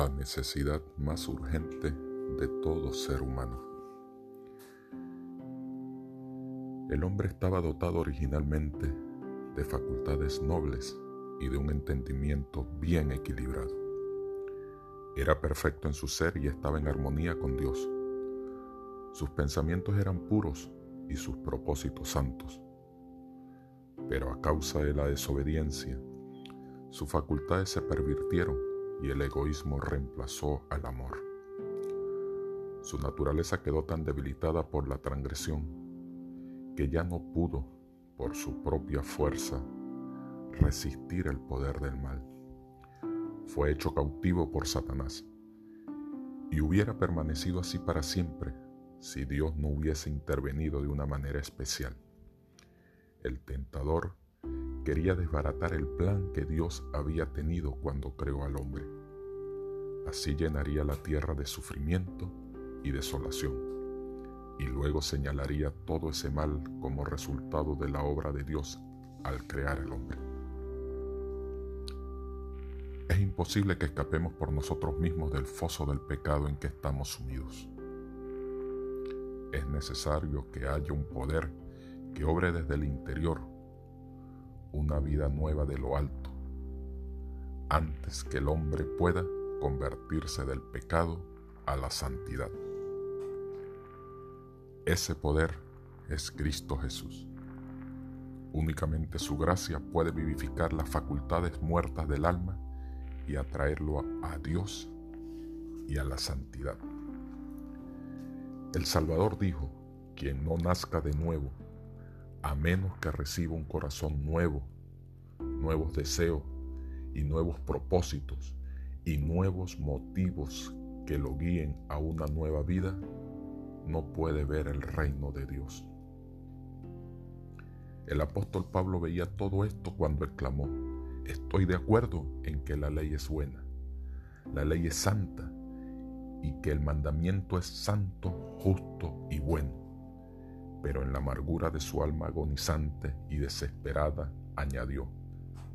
la necesidad más urgente de todo ser humano. El hombre estaba dotado originalmente de facultades nobles y de un entendimiento bien equilibrado. Era perfecto en su ser y estaba en armonía con Dios. Sus pensamientos eran puros y sus propósitos santos. Pero a causa de la desobediencia, sus facultades se pervirtieron y el egoísmo reemplazó al amor. Su naturaleza quedó tan debilitada por la transgresión que ya no pudo, por su propia fuerza, resistir el poder del mal. Fue hecho cautivo por Satanás y hubiera permanecido así para siempre si Dios no hubiese intervenido de una manera especial. El tentador quería desbaratar el plan que Dios había tenido cuando creó al hombre. Así llenaría la tierra de sufrimiento y desolación, y luego señalaría todo ese mal como resultado de la obra de Dios al crear al hombre. Es imposible que escapemos por nosotros mismos del foso del pecado en que estamos sumidos. Es necesario que haya un poder que obre desde el interior una vida nueva de lo alto, antes que el hombre pueda convertirse del pecado a la santidad. Ese poder es Cristo Jesús. Únicamente su gracia puede vivificar las facultades muertas del alma y atraerlo a Dios y a la santidad. El Salvador dijo, quien no nazca de nuevo a menos que reciba un corazón nuevo, nuevos deseos y nuevos propósitos y nuevos motivos que lo guíen a una nueva vida, no puede ver el reino de Dios. El apóstol Pablo veía todo esto cuando exclamó, estoy de acuerdo en que la ley es buena, la ley es santa y que el mandamiento es santo, justo y bueno pero en la amargura de su alma agonizante y desesperada añadió,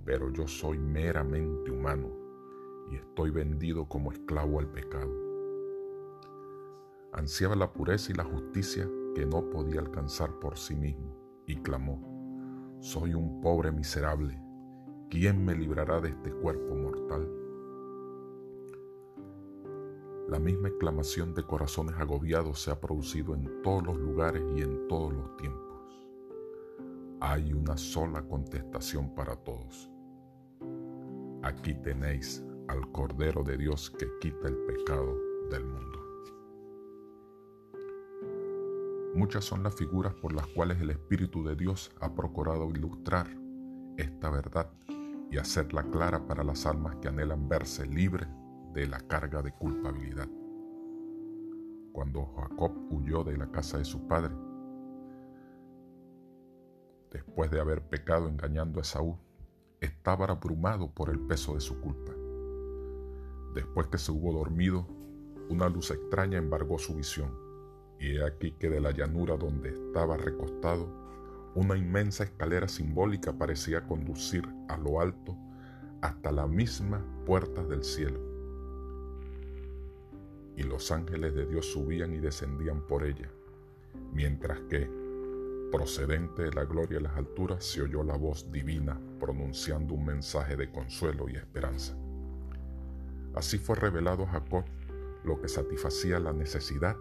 pero yo soy meramente humano y estoy vendido como esclavo al pecado. Ansiaba la pureza y la justicia que no podía alcanzar por sí mismo y clamó, soy un pobre miserable, ¿quién me librará de este cuerpo mortal? La misma exclamación de corazones agobiados se ha producido en todos los lugares y en todos los tiempos. Hay una sola contestación para todos. Aquí tenéis al Cordero de Dios que quita el pecado del mundo. Muchas son las figuras por las cuales el Espíritu de Dios ha procurado ilustrar esta verdad y hacerla clara para las almas que anhelan verse libres de la carga de culpabilidad. Cuando Jacob huyó de la casa de su padre, después de haber pecado engañando a Esaú, estaba abrumado por el peso de su culpa. Después que se hubo dormido, una luz extraña embargó su visión, y he aquí que de la llanura donde estaba recostado, una inmensa escalera simbólica parecía conducir a lo alto hasta la misma puerta del cielo y los ángeles de Dios subían y descendían por ella, mientras que, procedente de la gloria de las alturas, se oyó la voz divina pronunciando un mensaje de consuelo y esperanza. Así fue revelado a Jacob lo que satisfacía la necesidad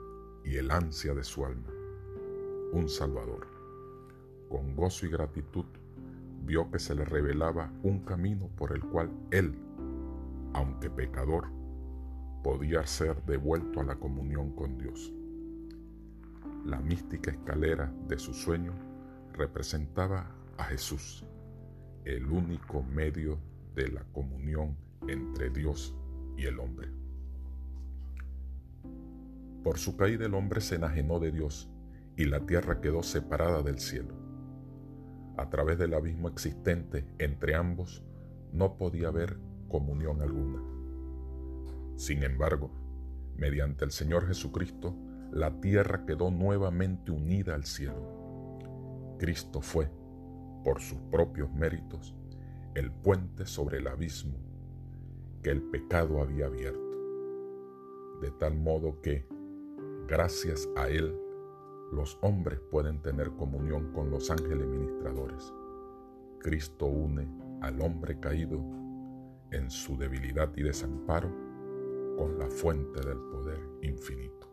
y el ansia de su alma, un Salvador. Con gozo y gratitud vio que se le revelaba un camino por el cual él, aunque pecador, podía ser devuelto a la comunión con Dios. La mística escalera de su sueño representaba a Jesús, el único medio de la comunión entre Dios y el hombre. Por su caída el hombre se enajenó de Dios y la tierra quedó separada del cielo. A través del abismo existente entre ambos no podía haber comunión alguna. Sin embargo, mediante el Señor Jesucristo, la tierra quedó nuevamente unida al cielo. Cristo fue, por sus propios méritos, el puente sobre el abismo que el pecado había abierto. de tal modo que, gracias a Él, los hombres pueden tener comunión con los ángeles ministradores. Cristo une al hombre caído en su debilidad y desamparo con la fuente del poder infinito.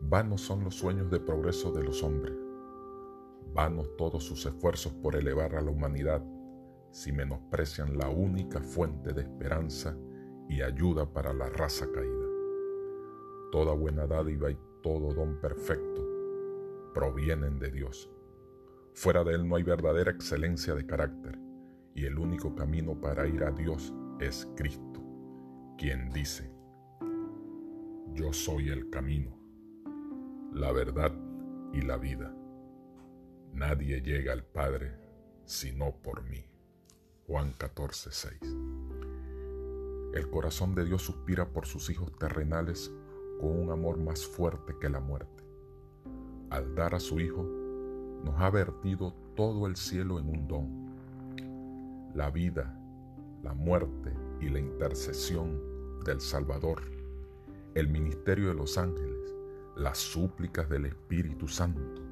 Vanos son los sueños de progreso de los hombres, vanos todos sus esfuerzos por elevar a la humanidad si menosprecian la única fuente de esperanza y ayuda para la raza caída. Toda buena dádiva y todo don perfecto provienen de Dios. Fuera de Él no hay verdadera excelencia de carácter y el único camino para ir a Dios es Cristo, quien dice, yo soy el camino, la verdad y la vida. Nadie llega al Padre sino por mí. Juan 14, 6. El corazón de Dios suspira por sus hijos terrenales con un amor más fuerte que la muerte. Al dar a su Hijo, nos ha vertido todo el cielo en un don. La vida, la muerte y la intercesión del Salvador, el ministerio de los ángeles, las súplicas del Espíritu Santo,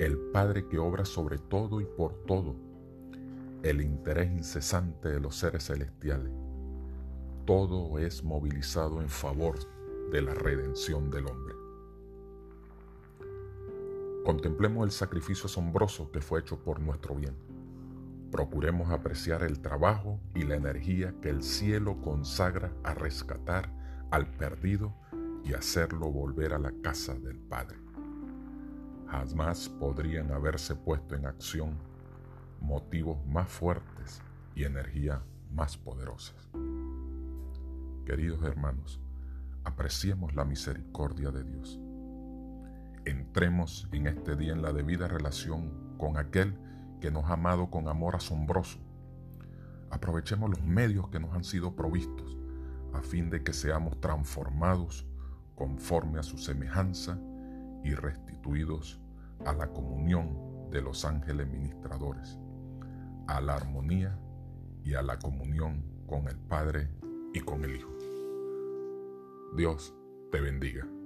el Padre que obra sobre todo y por todo, el interés incesante de los seres celestiales. Todo es movilizado en favor de la redención del hombre. Contemplemos el sacrificio asombroso que fue hecho por nuestro bien. Procuremos apreciar el trabajo y la energía que el cielo consagra a rescatar al perdido y hacerlo volver a la casa del Padre. Jamás podrían haberse puesto en acción motivos más fuertes y energía más poderosas. Queridos hermanos, apreciemos la misericordia de Dios. Entremos en este día en la debida relación con aquel que nos ha amado con amor asombroso. Aprovechemos los medios que nos han sido provistos a fin de que seamos transformados conforme a su semejanza y restituidos a la comunión de los ángeles ministradores, a la armonía y a la comunión con el Padre y con el Hijo. Dios te bendiga.